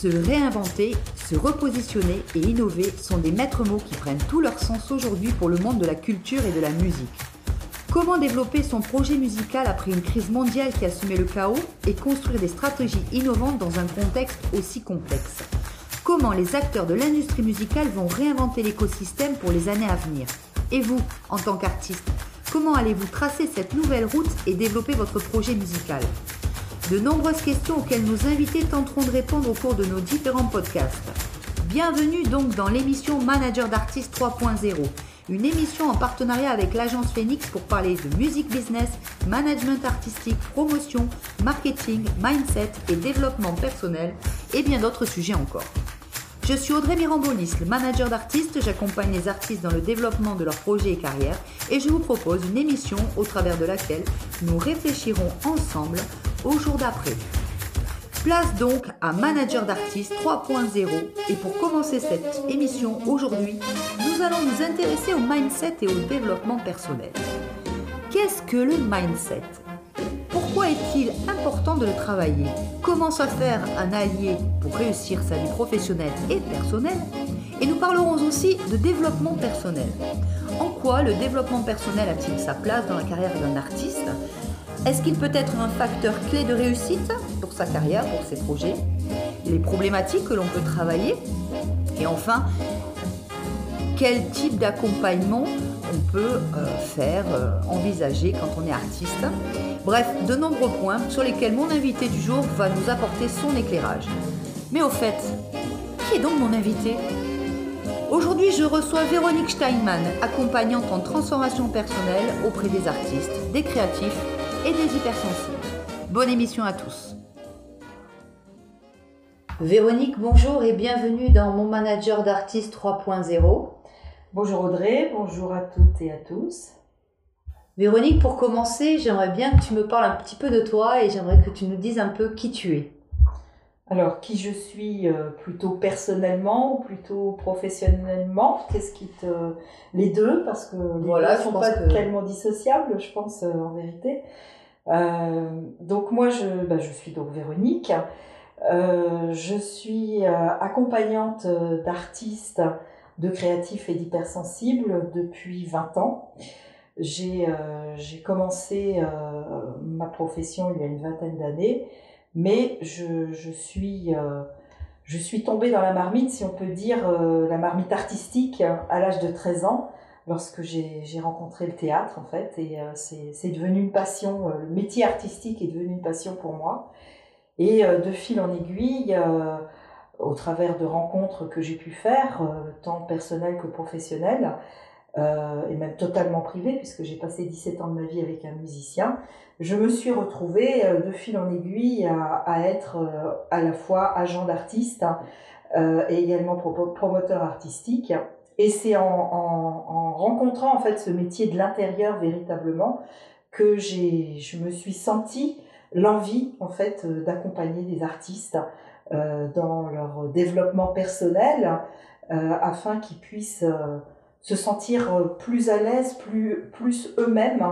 Se réinventer, se repositionner et innover sont des maîtres mots qui prennent tout leur sens aujourd'hui pour le monde de la culture et de la musique. Comment développer son projet musical après une crise mondiale qui a semé le chaos et construire des stratégies innovantes dans un contexte aussi complexe? Comment les acteurs de l'industrie musicale vont réinventer l'écosystème pour les années à venir? Et vous, en tant qu'artiste, comment allez-vous tracer cette nouvelle route et développer votre projet musical? De nombreuses questions auxquelles nos invités tenteront de répondre au cours de nos différents podcasts. Bienvenue donc dans l'émission Manager d'artistes 3.0, une émission en partenariat avec l'agence Phoenix pour parler de musique business, management artistique, promotion, marketing, mindset et développement personnel et bien d'autres sujets encore. Je suis Audrey Mirambolis, le manager d'artistes. J'accompagne les artistes dans le développement de leurs projets et carrières et je vous propose une émission au travers de laquelle nous réfléchirons ensemble au jour d'après. Place donc à Manager d'artistes 3.0 et pour commencer cette émission aujourd'hui, nous allons nous intéresser au mindset et au développement personnel. Qu'est-ce que le mindset? Pourquoi est-il important de le travailler? Comment se faire un allié pour réussir sa vie professionnelle et personnelle? Et nous parlerons aussi de développement personnel. En quoi le développement personnel a-t-il sa place dans la carrière d'un artiste? Est-ce qu'il peut être un facteur clé de réussite pour sa carrière, pour ses projets? Les problématiques que l'on peut travailler? Et enfin, quel type d'accompagnement on peut euh, faire, euh, envisager quand on est artiste? Bref, de nombreux points sur lesquels mon invité du jour va nous apporter son éclairage. Mais au fait, qui est donc mon invité? Aujourd'hui, je reçois Véronique Steinmann, accompagnante en transformation personnelle auprès des artistes, des créatifs et des hypersensibles. Bonne émission à tous. Véronique, bonjour et bienvenue dans mon manager d'artiste 3.0. Bonjour Audrey, bonjour à toutes et à tous. Véronique, pour commencer, j'aimerais bien que tu me parles un petit peu de toi et j'aimerais que tu nous dises un peu qui tu es. Alors, qui je suis euh, plutôt personnellement ou plutôt professionnellement? Qu'est-ce qui te. Les deux, parce que les voilà, deux sont pas tellement dissociables, je pense, euh, en vérité. Euh, donc, moi, je, bah, je suis donc Véronique. je suis accompagnante d'artistes, de créatifs et d'hypersensibles depuis 20 ans. J'ai commencé ma profession il y a une vingtaine d'années mais je, je suis euh, je suis tombée dans la marmite, si on peut dire, euh, la marmite artistique à l'âge de 13 ans, lorsque j'ai rencontré le théâtre, en fait, et euh, c'est devenu une passion, le métier artistique est devenu une passion pour moi. Et de fil en aiguille, au travers de rencontres que j'ai pu faire, tant personnelles que professionnelles, et même totalement privées, puisque j'ai passé 17 ans de ma vie avec un musicien, je me suis retrouvée euh, de fil en aiguille à, être euh, à la fois agent d'artiste euh, et également promoteur artistique. Et c'est en, rencontrant en fait ce métier de l'intérieur véritablement que j'ai, je me suis sentie l'envie en fait d'accompagner des artistes dans leur développement personnel afin qu'ils puissent se sentir plus à l'aise, plus, plus eux-mêmes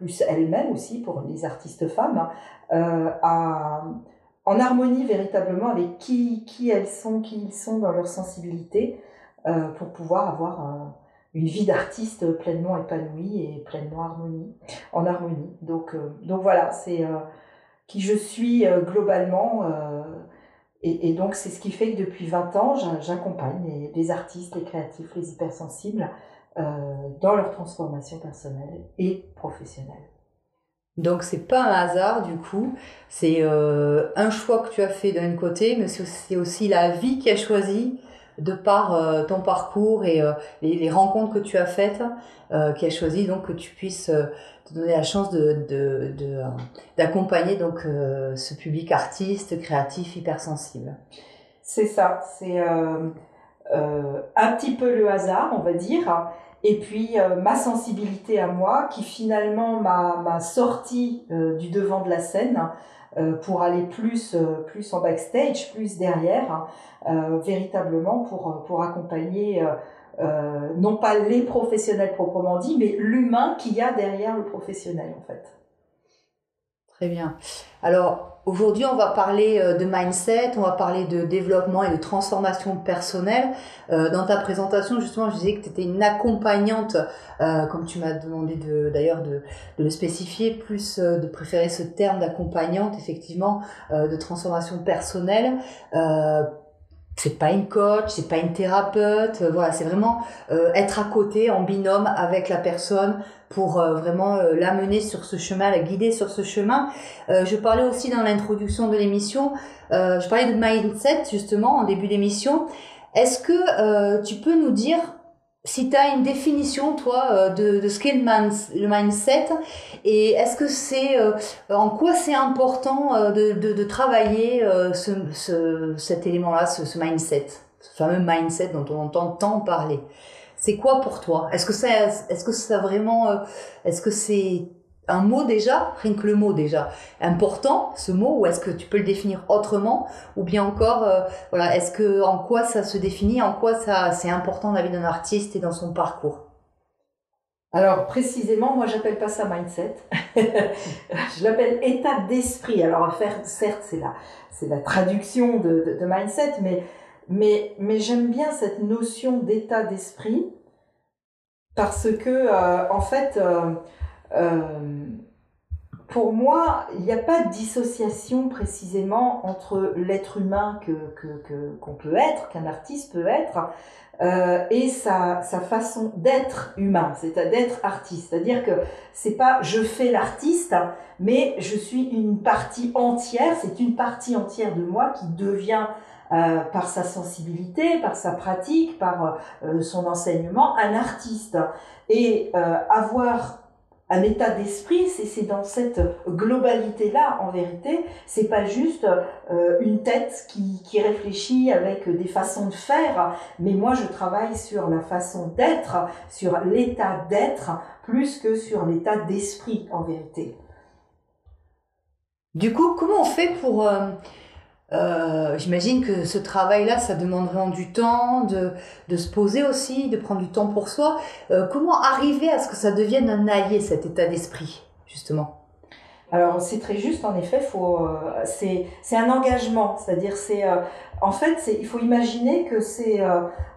plus elles-mêmes aussi pour les artistes femmes, euh, en harmonie véritablement avec qui, qui elles sont, qui ils sont dans leur sensibilité, euh, pour pouvoir avoir euh, une vie d'artiste pleinement épanouie et pleinement harmonie, en harmonie. Donc, donc voilà, c'est qui je suis globalement. Et, donc c'est ce qui fait que depuis 20 ans, j'accompagne les, les, artistes, les créatifs, les hypersensibles euh, dans leur transformation personnelle et professionnelle. Donc c'est pas un hasard du coup, c'est euh, un choix que tu as fait d'un côté, mais c'est aussi la vie qui a choisi de par euh, ton parcours et les, rencontres que tu as faites, qui a choisi donc que tu puisses te donner la chance de, d'accompagner donc ce public artiste, créatif, hypersensible. C'est ça, c'est euh, un petit peu le hasard, on va dire, et puis euh, ma sensibilité à moi qui finalement m'a sorti euh, du devant de la scène pour aller plus, plus en backstage, plus derrière, véritablement pour, pour accompagner non pas les professionnels proprement dit, mais l'humain qu'il y a derrière le professionnel en fait. Très bien. Alors, aujourd'hui, on va parler euh, de mindset, on va parler de développement et de transformation personnelle. Euh, dans ta présentation, justement, je disais que tu étais une accompagnante, euh, comme tu m'as demandé d'ailleurs de, de, le spécifier, plus de préférer ce terme d'accompagnante, effectivement, de transformation personnelle c'est pas une coach, c'est pas une thérapeute, voilà, c'est vraiment être à côté en binôme avec la personne pour euh, vraiment euh, l'amener sur ce chemin, la guider sur ce chemin. Euh, je parlais aussi dans l'introduction de l'émission, je parlais de mindset justement en début d'émission. Est-ce que tu peux nous dire si tu as une définition, toi, de, de ce qu'est le, mindset, et est-ce que c'est, en quoi c'est important de, de, de travailler ce, ce, cet élément-là, ce, ce mindset, ce fameux mindset dont on entend tant parler? C'est quoi pour toi? Est-ce que ça, est-ce que ça vraiment, euh, est-ce que c'est un mot déjà, rien que le mot déjà, important ce mot, ou est-ce que tu peux le définir autrement, ou bien encore, euh, voilà, est-ce que en quoi ça se définit, en quoi ça c'est important dans la vie d'un artiste et dans son parcours? Alors précisément, moi j'appelle pas ça mindset, je l'appelle état d'esprit. Alors certes c'est la c'est la traduction de, mindset, mais mais, mais j'aime bien cette notion d'état d'esprit parce que, euh, en fait, euh, pour moi, il n'y a pas de dissociation précisément entre l'être humain que, qu'on peut être, qu'un artiste peut être, et sa, sa façon d'être humain, c'est-à-dire d'être artiste. C'est-à-dire que c'est pas je fais l'artiste, mais je suis une partie entière, c'est une partie entière de moi qui devient euh, par sa sensibilité, par sa pratique, par euh, son enseignement, un artiste. Et euh, avoir un état d'esprit, c'est dans cette globalité-là, en vérité, c'est pas juste une tête qui, qui réfléchit avec des façons de faire, mais moi je travaille sur la façon d'être, sur l'état d'être, plus que sur l'état d'esprit, en vérité. Du coup, comment on fait pour euh, j'imagine que ce travail-là, ça demande vraiment du temps, de, de, se poser aussi, de prendre du temps pour soi. Euh, comment arriver à ce que ça devienne un allié, cet état d'esprit, justement? Alors c'est très juste, en effet, faut, euh, c'est un engagement, c'est-à-dire c'est, en fait, il faut imaginer que c'est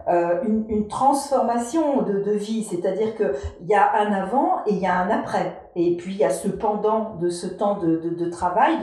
une, une, transformation de, de vie, c'est-à-dire qu'il y a un avant et il y a un après. Et puis il y a ce pendant de ce temps de, de, de travail,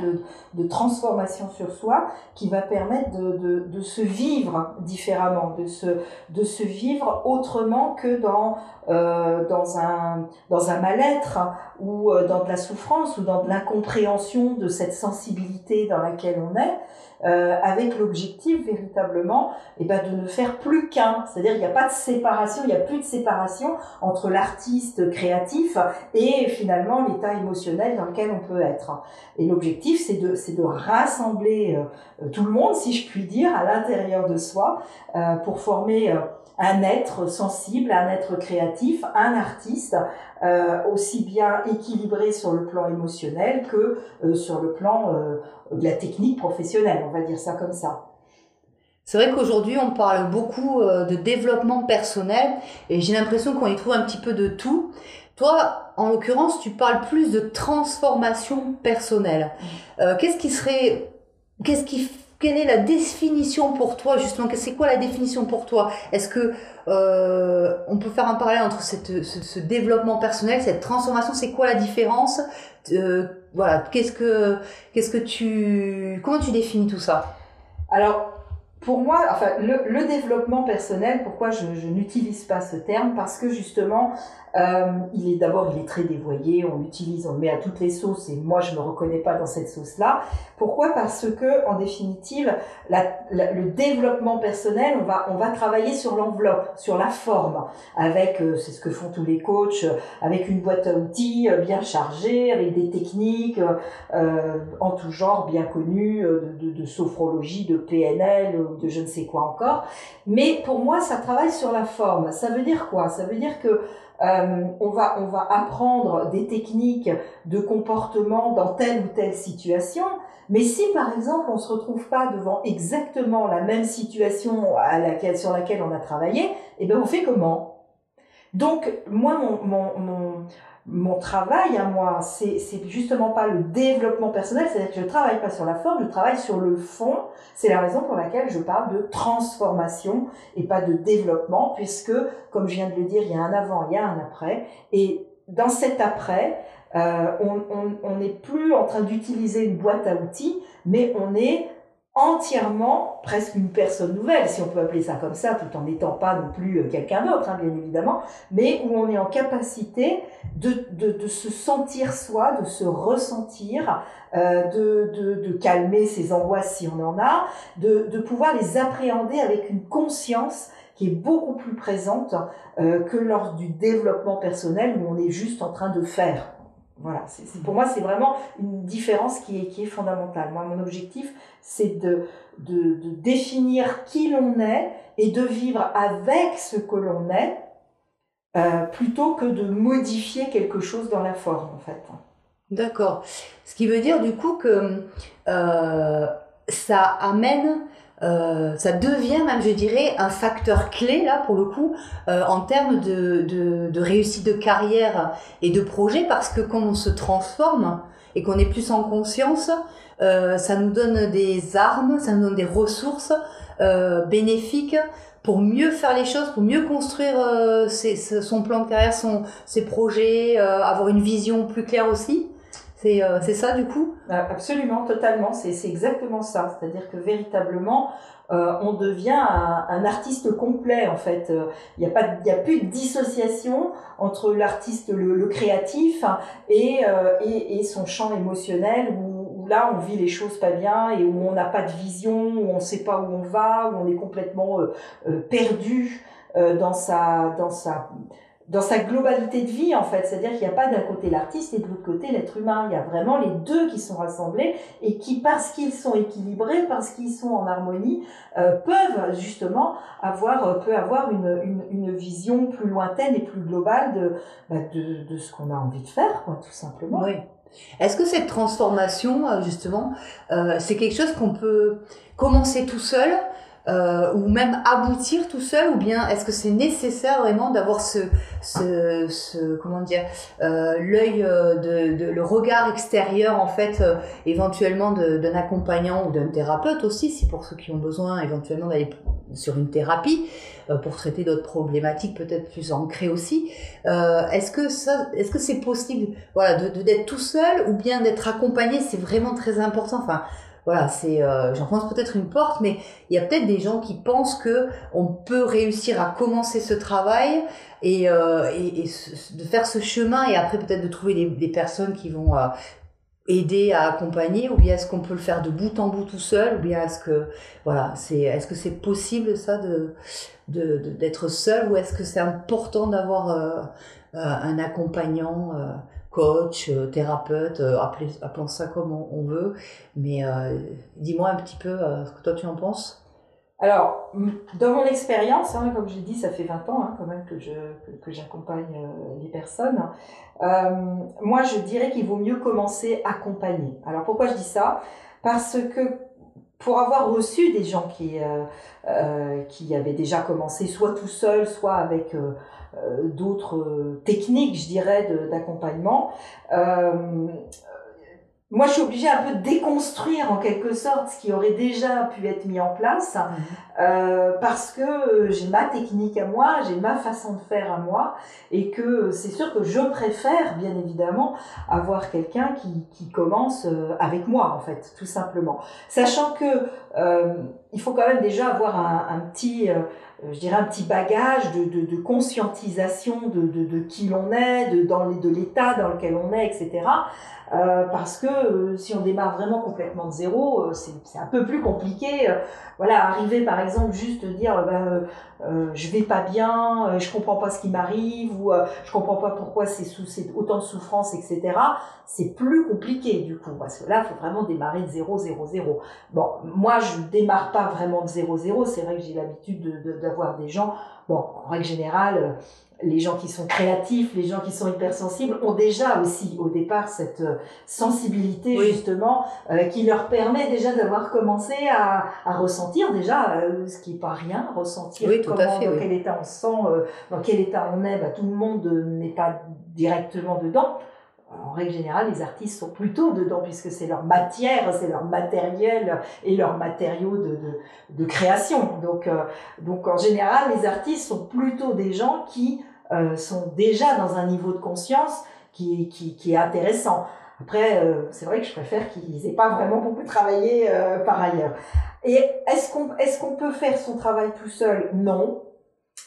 de, transformation sur soi, qui va permettre de, de, se vivre différemment, de se, de se vivre autrement que dans, euh, dans un, dans un mal-être ou euh, dans de la souffrance ou dans de l'incompréhension de cette sensibilité dans laquelle on est. Euh, avec l'objectif véritablement et eh ben, de ne faire plus qu'un. C'est-à-dire il n'y a pas de séparation, il n'y a plus de séparation entre l'artiste créatif et finalement l'état émotionnel dans lequel on peut être. Et l'objectif c'est de, c'est de rassembler euh, tout le monde, si je puis dire, à l'intérieur de soi euh, pour former un être sensible, un être créatif, un artiste, euh, aussi bien équilibré sur le plan émotionnel que euh, sur le plan euh, de la technique professionnelle, on va dire ça comme ça. C'est vrai qu'aujourd'hui, on parle beaucoup de développement personnel et j'ai l'impression qu'on y trouve un petit peu de tout. Toi, en l'occurrence, tu parles plus de transformation personnelle. qu'est-ce qui serait, qu'est-ce qui quelle est la définition pour toi justement? C'est quoi la définition pour toi? Est-ce que euh, on peut faire un parallèle entre cette, ce, développement personnel, cette transformation? C'est quoi la différence euh, Voilà, qu'est-ce que qu'est-ce que tu comment tu définis tout ça? Alors pour moi, enfin, le, développement personnel, pourquoi je n'utilise pas ce terme? Parce que justement, euh, il est d'abord, il est très dévoyé, on l'utilise, on le met à toutes les sauces, et moi je me reconnais pas dans cette sauce-là. Pourquoi? Parce que, en définitive, la, le développement personnel, on va, on va travailler sur l'enveloppe, sur la forme, avec, euh, c'est ce que font tous les coachs, avec une boîte à outils euh, bien chargée, avec des techniques euh, en tout genre bien connues, de, de, de sophrologie, de PNL, de je ne sais quoi encore. Mais pour moi, ça travaille sur la forme. Ça veut dire quoi? Ça veut dire que euh, on, va, on va apprendre des techniques de comportement dans telle ou telle situation. Mais si par exemple on se retrouve pas devant exactement la même situation sur laquelle on a travaillé, eh ben on fait comment? Donc moi mon, mon, mon mon travail à moi, c'est justement pas le développement personnel, c'est-à-dire que je travaille pas sur la forme, je travaille sur le fond. C'est la raison pour laquelle je parle de transformation et pas de développement, puisque, comme je viens de le dire, il y a un avant, il y a un après. Et dans cet après, euh, on n'est plus en train d'utiliser une boîte à outils, mais on est entièrement presque une personne nouvelle, si on peut appeler ça comme ça, tout en n'étant pas non plus euh, quelqu'un d'autre, hein, bien évidemment, mais où on est en capacité de, de, se sentir soi, de se ressentir, euh, de, de, de, calmer ses angoisses si on en a, de, de pouvoir les appréhender avec une conscience qui est beaucoup plus présente euh, que lors du développement personnel où on est juste en train de faire. Voilà, pour moi, c'est vraiment une différence qui est, qui est fondamentale. Moi, mon objectif, c'est de, de, de, définir qui l'on est et de vivre avec ce que l'on est, euh, plutôt que de modifier quelque chose dans la forme, en fait. D'accord. Ce qui veut dire, du coup, que euh, ça amène euh, ça devient même, je dirais, un facteur clé là pour le coup euh, en termes de, de, de, réussite de carrière et de projet parce que quand on se transforme et qu'on est plus en conscience, euh, ça nous donne des armes, ça nous donne des ressources euh, bénéfiques pour mieux faire les choses, pour mieux construire euh, ses, son plan de carrière, son, ses projets, avoir une vision plus claire aussi. Euh, c'est ça du coup? Bah, Absolument, totalement. C'est exactement ça. C'est-à-dire que véritablement, euh, on devient un, artiste complet en fait. Il euh, n'y a pas, il a plus de dissociation entre l'artiste, le, créatif, et, et, et, son champ émotionnel où, où, là on vit les choses pas bien et où on n'a pas de vision, où on ne sait pas où on va, où on est complètement perdu dans sa, dans sa dans sa globalité de vie en fait, c'est-à-dire qu'il n'y a pas d'un côté l'artiste et de l'autre côté l'être humain, il y a vraiment les deux qui sont rassemblés et qui parce qu'ils sont équilibrés, parce qu'ils sont en harmonie, euh, peuvent justement avoir euh, peut avoir une, une, vision plus lointaine et plus globale de bah, de, de ce qu'on a envie de faire, quoi, tout simplement. Oui. Est-ce que cette transformation, euh, justement, c'est quelque chose qu'on peut commencer tout seul euh, ou même aboutir tout seul ou bien est-ce que c'est nécessaire vraiment d'avoir ce, ce, ce, comment dire euh, l'œil euh, de, de, le regard extérieur en fait euh, éventuellement d'un accompagnant ou d'un thérapeute aussi si pour ceux qui ont besoin éventuellement d'aller sur une thérapie euh, pour traiter d'autres problématiques peut-être plus ancrées aussi est-ce que ça est-ce que c'est possible voilà de d'être tout seul ou bien d'être accompagné c'est vraiment très important. Enfin voilà, c'est, euh, pense peut-être une porte, mais il y a peut-être des gens qui pensent que on peut réussir à commencer ce travail et, euh, de faire ce chemin et après peut-être de trouver des, personnes qui vont euh, aider à accompagner ou bien est-ce qu'on peut le faire de bout en bout tout seul ou bien est-ce que voilà c'est est-ce que c'est possible ça de d'être seul ou est-ce que c'est important d'avoir euh, un accompagnant coach, euh, thérapeute, euh, appelons ça comme on, veut. Mais euh, dis-moi un petit peu ce que toi tu en penses. Alors, dans mon expérience, hein, comme j'ai dit, ça fait 20 ans hein, quand même que je que, j'accompagne les personnes. moi, je dirais qu'il vaut mieux commencer accompagné. Alors pourquoi je dis ça? Parce que pour avoir reçu des gens qui qui avaient déjà commencé soit tout seul, soit avec euh, d'autres euh, techniques, je dirais, d'accompagnement. Euh, moi, je suis obligée un peu de déconstruire en quelque sorte ce qui aurait déjà pu être mis en place, mhm. euh, parce que j'ai ma technique à moi, j'ai ma façon de faire à moi, et que c'est sûr que je préfère, bien évidemment, avoir quelqu'un qui, qui commence avec moi, en fait, tout simplement. Sachant que euh, il faut quand même déjà avoir un, un petit euh, je dirais, un petit bagage de, de, de conscientisation de, de, qui l'on est, de, dans de l'état dans lequel on est, etc. Euh, parce que euh, si on démarre vraiment complètement de zéro, euh, c'est un peu plus compliqué. voilà, arriver par exemple juste dire ben, je vais pas bien, je comprends pas ce qui m'arrive ou je comprends pas pourquoi c'est autant de souffrance, etc. C'est plus compliqué du coup parce que là, faut vraiment démarrer de zéro, zéro, zéro. Bon, moi je démarre pas vraiment de zéro, zéro. C'est vrai que j'ai l'habitude de, des gens. Bon, en règle générale, les gens qui sont créatifs, les gens qui sont hypersensibles ont déjà aussi au départ cette euh, sensibilité justement euh, qui leur permet déjà d'avoir commencé à, à ressentir déjà euh, ce qui est pas rien, ressentir comment, dans quel état on se sent, dans quel état on est. Bah, tout le monde n'est pas directement dedans. En règle générale, les artistes sont plutôt dedans puisque c'est leur matière, c'est leur matériel et leur matériaux de, de, création. Donc, euh, donc en général, les artistes sont plutôt des gens qui euh, sont déjà dans un niveau de conscience qui, qui, qui est intéressant. Après, euh, c'est vrai que je préfère qu'ils aient pas vraiment beaucoup travaillé par ailleurs. Et est-ce qu'on est-ce qu'on peut faire son travail tout seul? Non.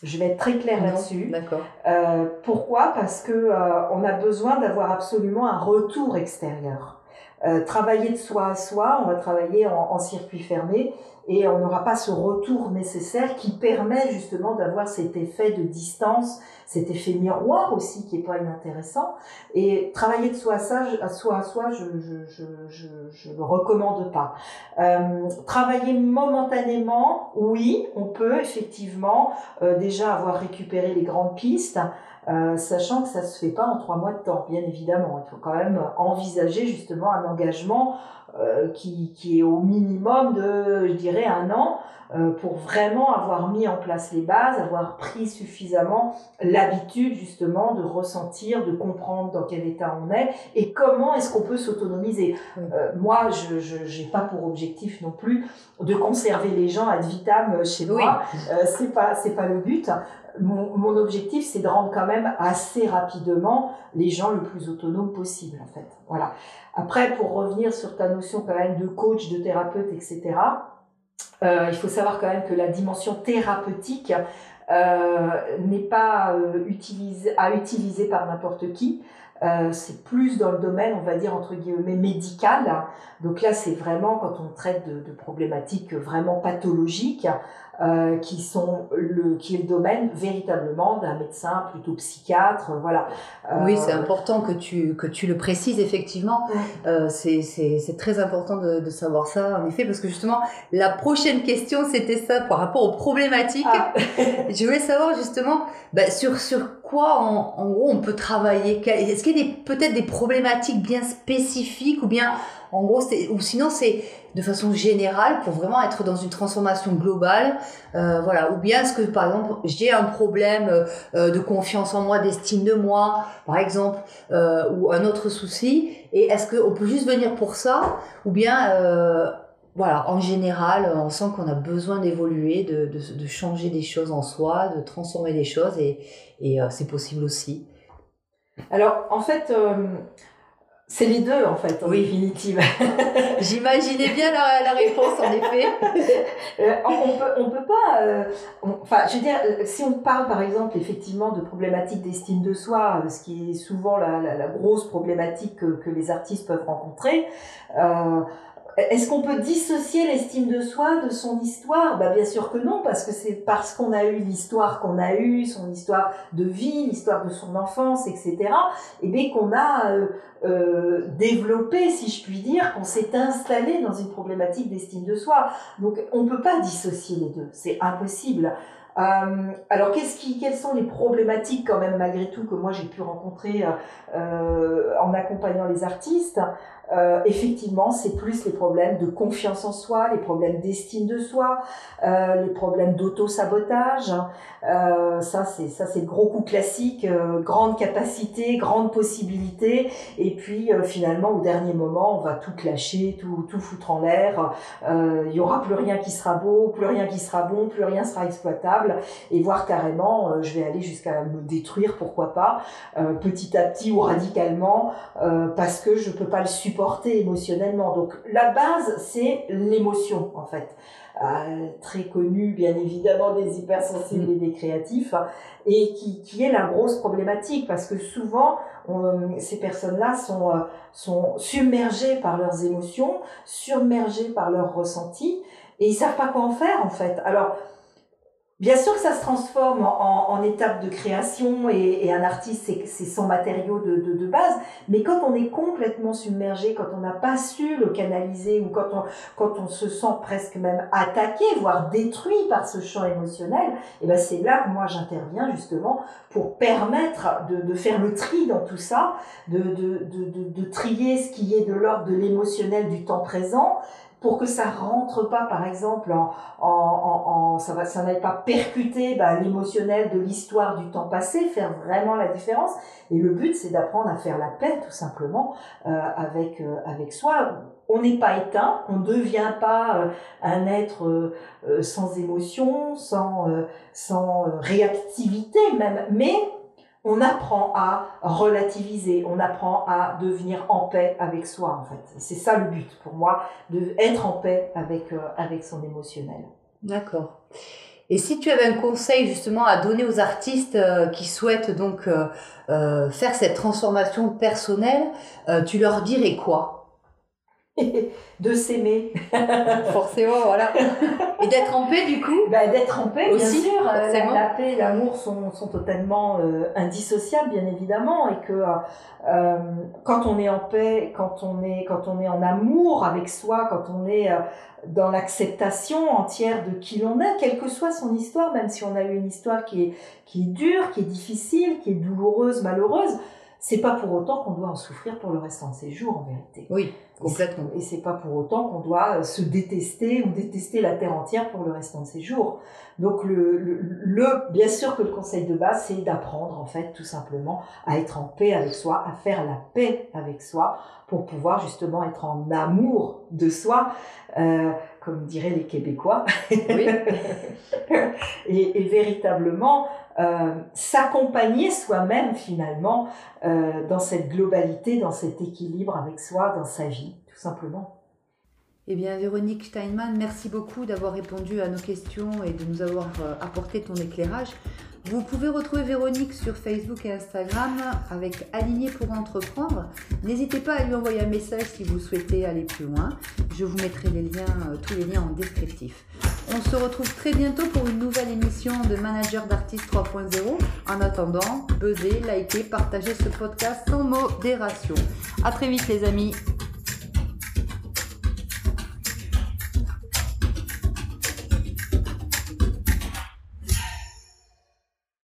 Je vais être très claire là-dessus. D'accord. Euh, pourquoi? Parce que euh, on a besoin d'avoir absolument un retour extérieur. Euh, travailler de soi à soi, on va travailler en, en circuit fermé et on n'aura pas ce retour nécessaire qui permet justement d'avoir cet effet de distance, cet effet miroir aussi qui est pas inintéressant. Et travailler de soi à, soi à soi, je je je je, je le recommande pas. Euh, travailler momentanément, oui, on peut effectivement euh, déjà avoir récupéré les grandes pistes. Euh, sachant que ça se fait pas en trois mois de temps, bien évidemment. Il faut quand même envisager justement un engagement euh, qui, qui, est au minimum de, je dirais, un an euh, pour vraiment avoir mis en place les bases, avoir pris suffisamment l'habitude justement de ressentir, de comprendre dans quel état on est et comment est-ce qu'on peut s'autonomiser. Euh, moi, je n'ai pas pour objectif non plus de conserver les gens ad vitam chez moi. Euh, c'est pas c'est pas le but. Mon, mon objectif, c'est de rendre quand même assez rapidement les gens le plus autonomes possible, en fait. Voilà. Après, pour revenir sur ta notion quand même de coach, de thérapeute, etc., euh, il faut savoir quand même que la dimension thérapeutique euh, n'est pas euh, à utiliser par n'importe qui. Euh, c'est plus dans le domaine, on va dire, entre guillemets, médical. Donc là, c'est vraiment quand on traite de, de problématiques vraiment pathologiques, euh, qui sont le qui est le domaine véritablement d'un médecin plutôt psychiatre voilà. Euh, oui c'est important que tu que tu le précises effectivement. Euh, c'est c'est c'est très important de, de savoir ça en effet parce que justement la prochaine question c'était ça par rapport aux problématiques. Ah. je voulais savoir justement bah, sur sur quoi en, en gros on peut travailler? Est-ce qu'il y a peut-être des problématiques bien spécifiques ou bien en gros ou sinon c'est de façon générale pour vraiment être dans une transformation globale euh, voilà ou bien est-ce que par exemple j'ai un problème euh, de confiance en moi d'estime de moi par exemple euh, ou un autre souci et est-ce qu'on peut juste venir pour ça ou bien euh, voilà, en général, on sent qu'on a besoin d'évoluer, de, changer des choses en soi, de transformer des choses, et, euh, c'est possible aussi. Alors, en fait, euh, c'est les deux, en fait, en oui. définitive. J'imaginais bien la, la, réponse, en effet. Euh, on peut, on peut pas. Euh, on, enfin, je veux dire, si on parle, par exemple, effectivement, de problématiques d'estime de soi, euh, ce qui est souvent la, la, la grosse problématique que, que, les artistes peuvent rencontrer. Euh, est-ce qu'on peut dissocier l'estime de soi de son histoire? Bah Bien sûr que non, parce que c'est parce qu'on a eu l'histoire qu'on a eue, son histoire de vie, l'histoire de son enfance, etc., et bien qu'on a euh, euh, développé, si je puis dire, qu'on s'est installé dans une problématique d'estime de soi. Donc on ne peut pas dissocier les deux, c'est impossible. Euh, alors, qu'est-ce qui, quelles sont les problématiques quand même malgré tout que moi j'ai pu rencontrer euh, euh en accompagnant les artistes? Effectivement, c'est plus les problèmes de confiance en soi, les problèmes d'estime de soi, les problèmes d'auto-sabotage. Ça, c'est ça, c'est le gros coup classique. Grande capacité, grande possibilité, et puis finalement, au dernier moment, on va tout clasher, tout, tout foutre en l'air. Il y aura plus rien qui sera beau, plus rien qui sera bon, plus rien sera exploitable, et voire carrément, je vais aller jusqu'à me détruire, pourquoi pas, petit à petit ou radicalement, parce que je peux pas le supporter porter émotionnellement. Donc la base, c'est l'émotion en fait. Euh, très connu bien évidemment des hypersensibles et des créatifs, et qui, qui est la grosse problématique parce que souvent ces personnes-là sont, euh, sont submergées par leurs émotions, submergées par leurs ressentis, et ils savent pas quoi en faire en fait. Alors Bien sûr que ça se transforme en, étape de création et, un artiste, c'est son matériau de, base. Mais quand on est complètement submergé, quand on n'a pas su le canaliser ou quand on, se sent presque même attaqué, voire détruit par ce champ émotionnel, et eh ben c'est là que moi j'interviens justement pour permettre de, faire le tri dans tout ça, de trier ce qui est de l'ordre de l'émotionnel du temps présent pour que ça rentre pas, par exemple, en, en, en, ça va, ça n'aille pas percuter bah, l'émotionnel de l'histoire du temps passé, faire vraiment la différence. Et le but, c'est d'apprendre à faire la paix, tout simplement, euh, avec euh, avec soi. On n'est pas éteint, on ne devient pas euh, un être euh, sans émotion, sans sans réactivité même, mais on apprend à relativiser, on apprend à devenir en paix avec soi en fait. C'est ça le but pour moi, de en paix avec euh, avec son émotionnel. D'accord. Et si tu avais un conseil justement à donner aux artistes euh, qui souhaitent donc euh, faire cette transformation personnelle, tu leur dirais quoi? de s'aimer. Forcément, voilà. Et d'être en paix, du coup bah, D'être en paix, Aussi, bien sûr. La, la, paix et l'amour sont, sont totalement euh, indissociables, bien évidemment. Et que euh, quand on est en paix, quand on est, quand on est en amour avec soi, quand on est euh, dans l'acceptation entière de qui l'on est, quelle que soit son histoire, même si on a eu une histoire qui est, qui est dure, qui est difficile, qui est douloureuse, malheureuse, c'est pas pour autant qu'on doit en souffrir pour le restant de ses jours, en vérité. Oui, complètement. Et c'est pas pour autant qu'on doit euh, se détester ou détester la terre entière pour le restant de ses jours. Donc le, le, bien sûr que le conseil de base, c'est d'apprendre en fait tout simplement à être en paix avec soi, à faire la paix avec soi pour pouvoir justement être en amour de soi, euh, comme diraient les Québécois, oui. et, et, véritablement euh, s'accompagner soi-même finalement euh, dans cette globalité, dans cet équilibre avec soi, dans sa vie, tout simplement. Eh bien, Véronique Steinman, merci beaucoup d'avoir répondu à nos questions et de nous avoir euh, apporté ton éclairage. Vous pouvez retrouver Véronique sur Facebook et Instagram avec Aligné pour entreprendre. N'hésitez pas à lui envoyer un message si vous souhaitez aller plus loin. Je vous mettrai euh, tous les liens en descriptif. On se retrouve très bientôt pour une nouvelle émission de Manager d'artistes 3.0. En attendant, buzzez, likez, partagez ce podcast sans modération. À très vite les amis.